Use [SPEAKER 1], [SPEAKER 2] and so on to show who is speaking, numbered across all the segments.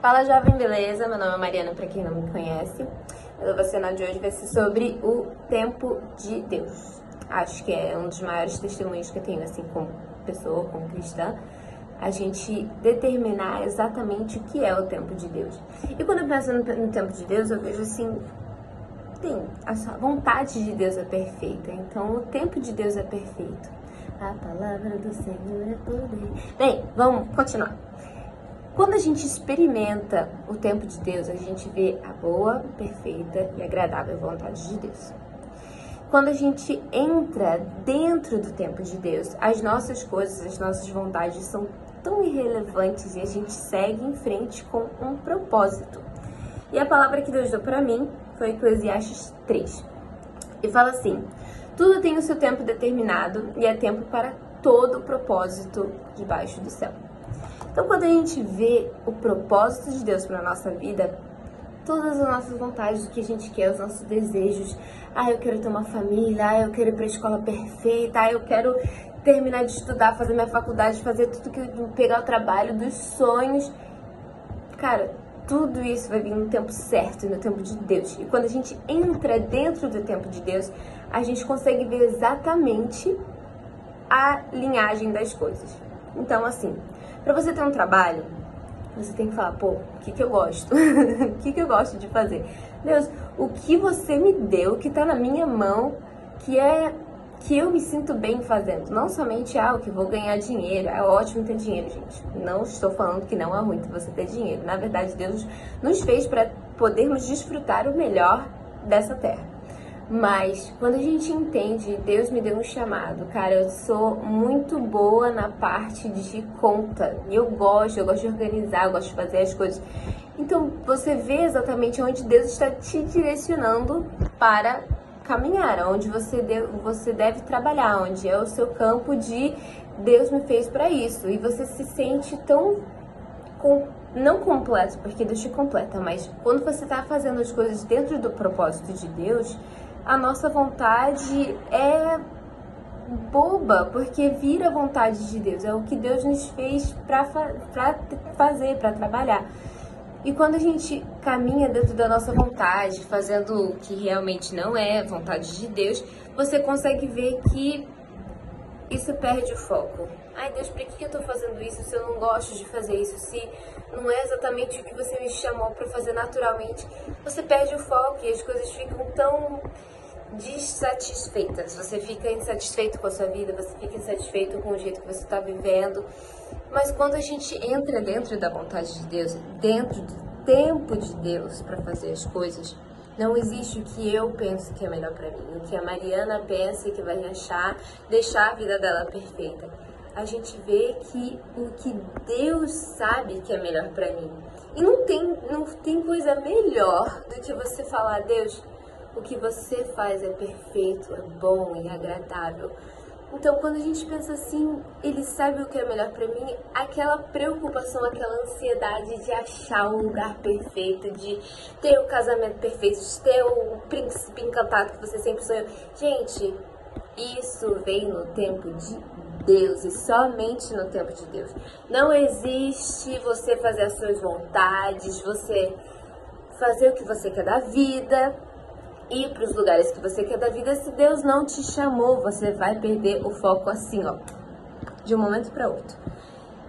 [SPEAKER 1] Fala jovem, beleza? Meu nome é Mariana, para quem não me conhece. A devocional de hoje vai ser sobre o tempo de Deus. Acho que é um dos maiores testemunhos que eu tenho, assim, como pessoa, como cristã, a gente determinar exatamente o que é o tempo de Deus. E quando eu penso no, tempo de Deus, eu vejo assim, tem, a vontade de Deus é perfeita, então o tempo de Deus é perfeito. A palavra do Senhor é poder. Bem, vamos continuar. Quando a gente experimenta o tempo de Deus, a gente vê a boa, perfeita e agradável vontade de Deus. Quando a gente entra dentro do tempo de Deus, as nossas coisas, as nossas vontades são tão irrelevantes e a gente segue em frente com um propósito. E a palavra que Deus deu para mim foi Eclesiastes 3. E fala assim: Tudo tem o seu tempo determinado e é tempo para todo o propósito debaixo do céu. Então, quando a gente vê o propósito de Deus para nossa vida, todas as nossas vontades, o que a gente quer, os nossos desejos. Ah, eu quero ter uma família, ah, eu quero ir para a escola perfeita, ah, eu quero terminar de estudar, fazer minha faculdade, fazer tudo que pegar o trabalho dos sonhos. Cara, tudo isso vai vir no tempo certo, no tempo de Deus. E quando a gente entra dentro do tempo de Deus, a gente consegue ver exatamente a linhagem das coisas. Então, assim, para você ter um trabalho, você tem que falar, pô, o que, que eu gosto? o que, que eu gosto de fazer? Deus, o que você me deu, que tá na minha mão, que é que eu me sinto bem fazendo. Não somente ah, que vou ganhar dinheiro. É ótimo ter dinheiro, gente. Não estou falando que não é ruim você ter dinheiro. Na verdade, Deus nos fez para podermos desfrutar o melhor dessa terra. Mas quando a gente entende, Deus me deu um chamado, cara, eu sou muito boa na parte de conta. Eu gosto, eu gosto de organizar, eu gosto de fazer as coisas. Então você vê exatamente onde Deus está te direcionando para caminhar, onde você, você deve trabalhar, onde é o seu campo de Deus me fez para isso. E você se sente tão com, não completo, porque Deus te completa, mas quando você está fazendo as coisas dentro do propósito de Deus, a nossa vontade é boba, porque vira a vontade de Deus, é o que Deus nos fez para fa fazer, para trabalhar. E quando a gente caminha dentro da nossa vontade, fazendo o que realmente não é vontade de Deus, você consegue ver que isso perde o foco. Ai Deus, por que eu tô fazendo isso se eu não gosto de fazer isso? Se não é exatamente o que você me chamou para fazer naturalmente, você perde o foco e as coisas ficam tão dissatisfeitas. Você fica insatisfeito com a sua vida, você fica insatisfeito com o jeito que você está vivendo. Mas quando a gente entra dentro da vontade de Deus, dentro do tempo de Deus para fazer as coisas, não existe o que eu penso que é melhor para mim, o que a Mariana pensa que vai achar, deixar a vida dela perfeita. A gente vê que o que Deus sabe que é melhor para mim. E não tem, não tem coisa melhor do que você falar, Deus, o que você faz é perfeito, é bom e agradável. Então, quando a gente pensa assim, ele sabe o que é melhor para mim, aquela preocupação, aquela ansiedade de achar o lugar perfeito, de ter o casamento perfeito, de ter o príncipe encantado que você sempre sonhou. Gente, isso vem no tempo de Deus e somente no tempo de Deus. Não existe você fazer as suas vontades, você fazer o que você quer da vida, ir para os lugares que você quer da vida, se Deus não te chamou, você vai perder o foco assim, ó, de um momento para outro.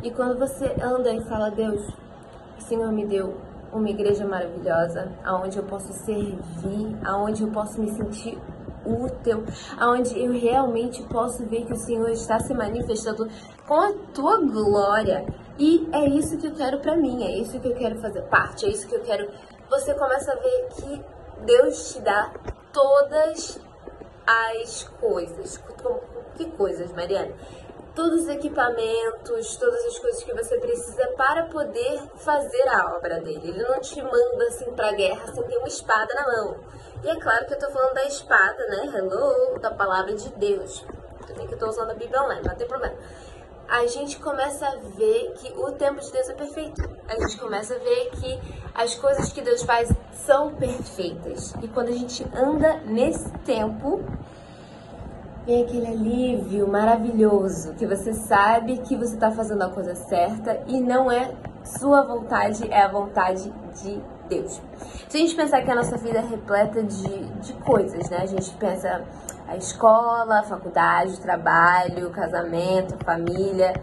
[SPEAKER 1] E quando você anda e fala, Deus, o Senhor me deu uma igreja maravilhosa, aonde eu posso servir, aonde eu posso me sentir útil, aonde eu realmente posso ver que o Senhor está se manifestando com a tua glória. E é isso que eu quero para mim, é isso que eu quero fazer parte, é isso que eu quero. Você começa a ver que Deus te dá todas as coisas. Que coisas, Mariana? Todos os equipamentos, todas as coisas que você precisa para poder fazer a obra dele. Ele não te manda assim pra guerra sem ter uma espada na mão. E é claro que eu tô falando da espada, né? Hello, da palavra de Deus. Eu tenho que eu tô usando a Bíblia online, não tem problema a gente começa a ver que o tempo de Deus é perfeito. A gente começa a ver que as coisas que Deus faz são perfeitas. E quando a gente anda nesse tempo, vem aquele alívio maravilhoso que você sabe que você está fazendo a coisa certa e não é sua vontade, é a vontade de Deus. Se a gente pensar que a nossa vida é repleta de, de coisas, né? A gente pensa a escola, a faculdade, o trabalho, o casamento, a família.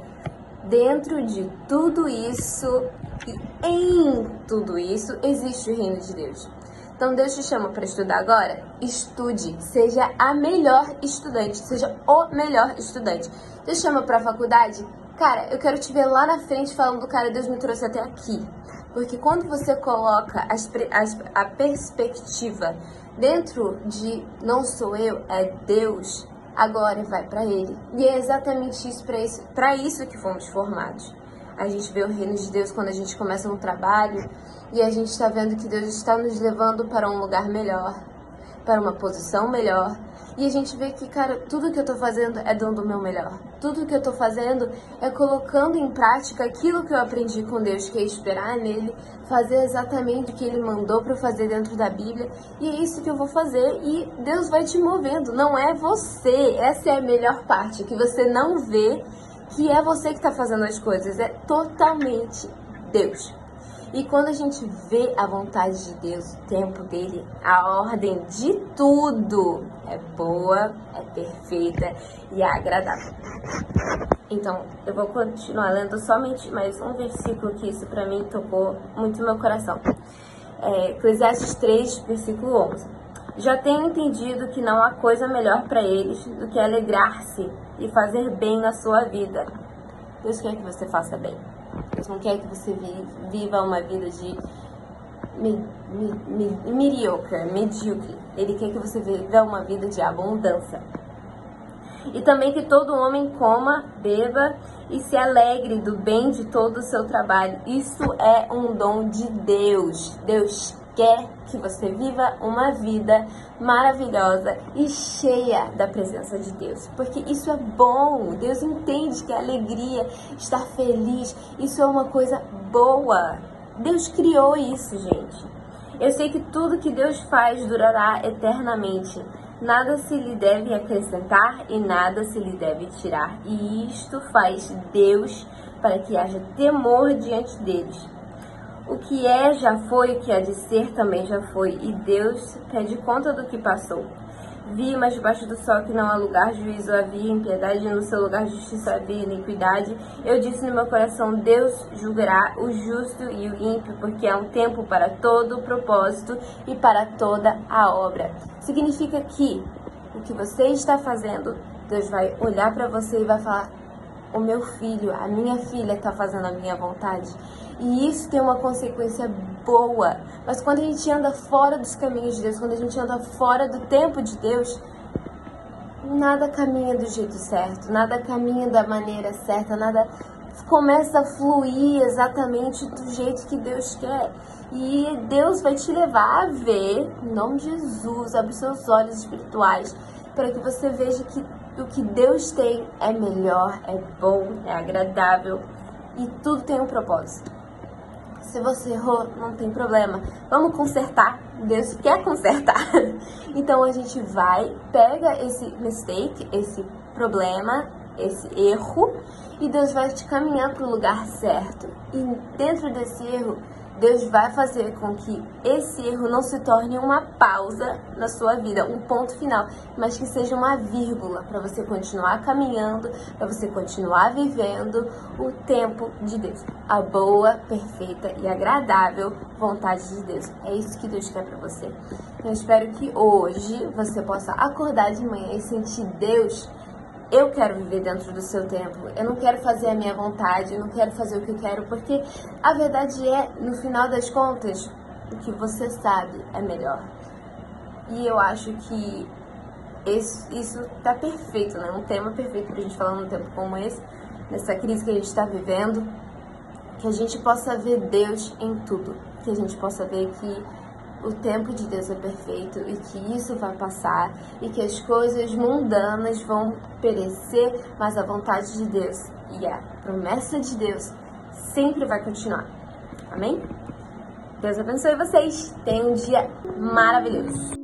[SPEAKER 1] Dentro de tudo isso e em tudo isso existe o reino de Deus. Então Deus te chama para estudar agora? Estude, seja a melhor estudante, seja o melhor estudante. Deus chama para a faculdade? Cara, eu quero te ver lá na frente falando, cara, Deus me trouxe até aqui. Porque quando você coloca as, as, a perspectiva dentro de não sou eu, é Deus, agora vai para Ele. E é exatamente isso para isso, isso que fomos formados. A gente vê o reino de Deus quando a gente começa um trabalho e a gente está vendo que Deus está nos levando para um lugar melhor, para uma posição melhor. E a gente vê que, cara, tudo que eu tô fazendo é dando o meu melhor. Tudo que eu tô fazendo é colocando em prática aquilo que eu aprendi com Deus, que é esperar nele, fazer exatamente o que ele mandou para fazer dentro da Bíblia. E é isso que eu vou fazer e Deus vai te movendo, não é você. Essa é a melhor parte, que você não vê que é você que está fazendo as coisas, é totalmente Deus. E quando a gente vê a vontade de Deus, o tempo dele, a ordem de tudo é boa, é perfeita e é agradável. Então, eu vou continuar lendo somente mais um versículo que isso para mim tocou muito meu coração. É, Eclesiastes 3, versículo 11. Já tenho entendido que não há coisa melhor para eles do que alegrar-se e fazer bem na sua vida. Deus quer que você faça bem. Deus não quer que você viva uma vida de mediocre, medíocre. Ele quer que você viva uma vida de abundância. E também que todo homem coma, beba e se alegre do bem de todo o seu trabalho. Isso é um dom de Deus. Deus quer que você viva uma vida maravilhosa e cheia da presença de Deus, porque isso é bom. Deus entende que a alegria, estar feliz, isso é uma coisa boa. Deus criou isso, gente. Eu sei que tudo que Deus faz durará eternamente. Nada se lhe deve acrescentar e nada se lhe deve tirar. E isto faz Deus para que haja temor diante deles. O que é já foi, o que há de ser também já foi, e Deus pede conta do que passou. Vi, mas debaixo do sol que não há lugar juízo havia impiedade, no seu lugar justiça havia iniquidade. Eu disse no meu coração, Deus julgará o justo e o ímpio, porque há um tempo para todo o propósito e para toda a obra. Significa que o que você está fazendo, Deus vai olhar para você e vai falar, o meu filho, a minha filha está fazendo a minha vontade. E isso tem uma consequência boa. Mas quando a gente anda fora dos caminhos de Deus, quando a gente anda fora do tempo de Deus, nada caminha do jeito certo, nada caminha da maneira certa, nada começa a fluir exatamente do jeito que Deus quer. E Deus vai te levar a ver, em nome de Jesus, abre seus olhos espirituais, para que você veja que o que Deus tem é melhor, é bom, é agradável e tudo tem um propósito. Se você errou, não tem problema. Vamos consertar. Deus quer consertar. Então a gente vai, pega esse mistake, esse problema, esse erro, e Deus vai te caminhar para o lugar certo. E dentro desse erro, Deus vai fazer com que esse erro não se torne uma pausa na sua vida, um ponto final, mas que seja uma vírgula para você continuar caminhando, para você continuar vivendo o tempo de Deus, a boa, perfeita e agradável vontade de Deus. É isso que Deus quer para você. Eu espero que hoje você possa acordar de manhã e sentir Deus eu quero viver dentro do seu tempo. Eu não quero fazer a minha vontade, eu não quero fazer o que eu quero, porque a verdade é, no final das contas, o que você sabe é melhor. E eu acho que esse, isso tá perfeito, né? Um tema perfeito pra gente falar num tempo como esse, nessa crise que a gente está vivendo, que a gente possa ver Deus em tudo, que a gente possa ver que o tempo de Deus é perfeito e que isso vai passar e que as coisas mundanas vão perecer, mas a vontade de Deus e a promessa de Deus sempre vai continuar. Amém? Deus abençoe vocês. Tenham um dia maravilhoso.